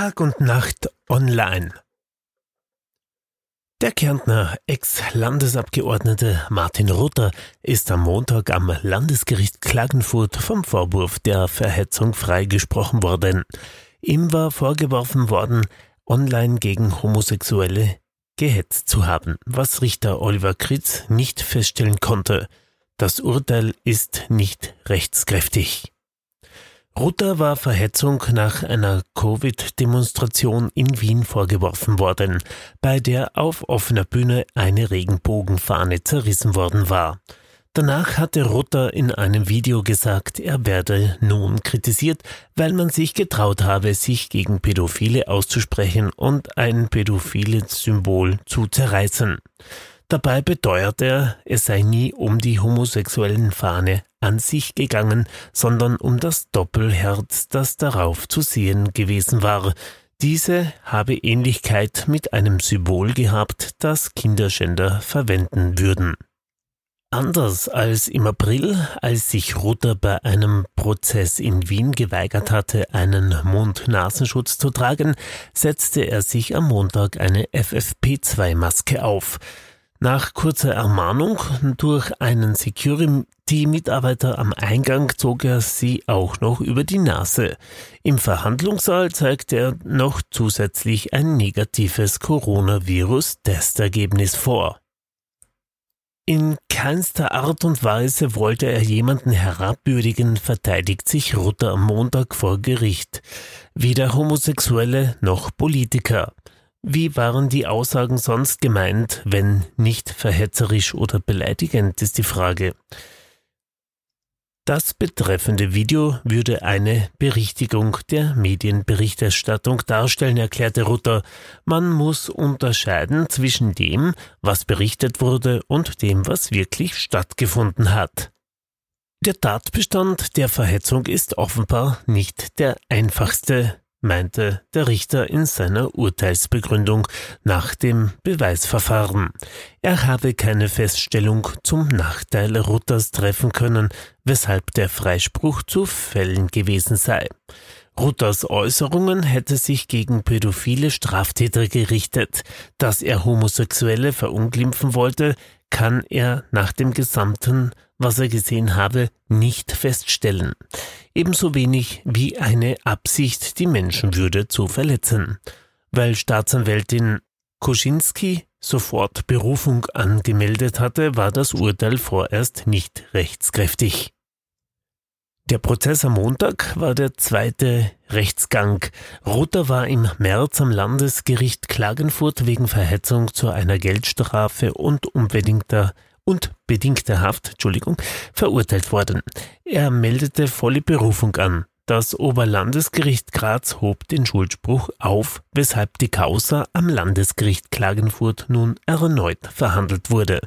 Tag und Nacht online. Der Kärntner Ex-Landesabgeordnete Martin Rutter ist am Montag am Landesgericht Klagenfurt vom Vorwurf der Verhetzung freigesprochen worden. Ihm war vorgeworfen worden, online gegen Homosexuelle gehetzt zu haben, was Richter Oliver Kritz nicht feststellen konnte. Das Urteil ist nicht rechtskräftig. Rutter war Verhetzung nach einer Covid-Demonstration in Wien vorgeworfen worden, bei der auf offener Bühne eine Regenbogenfahne zerrissen worden war. Danach hatte Rutter in einem Video gesagt, er werde nun kritisiert, weil man sich getraut habe, sich gegen Pädophile auszusprechen und ein pädophiles Symbol zu zerreißen. Dabei beteuert er, es sei nie um die homosexuellen Fahne an sich gegangen, sondern um das Doppelherz, das darauf zu sehen gewesen war. Diese habe Ähnlichkeit mit einem Symbol gehabt, das Kinderschänder verwenden würden. Anders als im April, als sich Ruther bei einem Prozess in Wien geweigert hatte, einen Mund-Nasenschutz zu tragen, setzte er sich am Montag eine FFP2-Maske auf. Nach kurzer Ermahnung durch einen Security-Mitarbeiter am Eingang zog er sie auch noch über die Nase. Im Verhandlungssaal zeigte er noch zusätzlich ein negatives Coronavirus-Testergebnis vor. In keinster Art und Weise wollte er jemanden herabwürdigen, verteidigt sich Rutter am Montag vor Gericht. Weder Homosexuelle noch Politiker. Wie waren die Aussagen sonst gemeint, wenn nicht verhetzerisch oder beleidigend, ist die Frage. Das betreffende Video würde eine Berichtigung der Medienberichterstattung darstellen, erklärte Rutter. Man muss unterscheiden zwischen dem, was berichtet wurde, und dem, was wirklich stattgefunden hat. Der Tatbestand der Verhetzung ist offenbar nicht der einfachste meinte der Richter in seiner Urteilsbegründung nach dem Beweisverfahren. Er habe keine Feststellung zum Nachteil Rutters treffen können, weshalb der Freispruch zu fällen gewesen sei. Rutters Äußerungen hätte sich gegen pädophile Straftäter gerichtet. Dass er Homosexuelle verunglimpfen wollte, kann er nach dem gesamten, was er gesehen habe, nicht feststellen. Ebenso wenig wie eine Absicht, die Menschenwürde zu verletzen. Weil Staatsanwältin Koschinski sofort Berufung angemeldet hatte, war das Urteil vorerst nicht rechtskräftig. Der Prozess am Montag war der zweite Rechtsgang. Ruther war im März am Landesgericht Klagenfurt wegen Verhetzung zu einer Geldstrafe und unbedingter und bedingter Haft, Entschuldigung, verurteilt worden. Er meldete volle Berufung an. Das Oberlandesgericht Graz hob den Schuldspruch auf, weshalb die Causa am Landesgericht Klagenfurt nun erneut verhandelt wurde.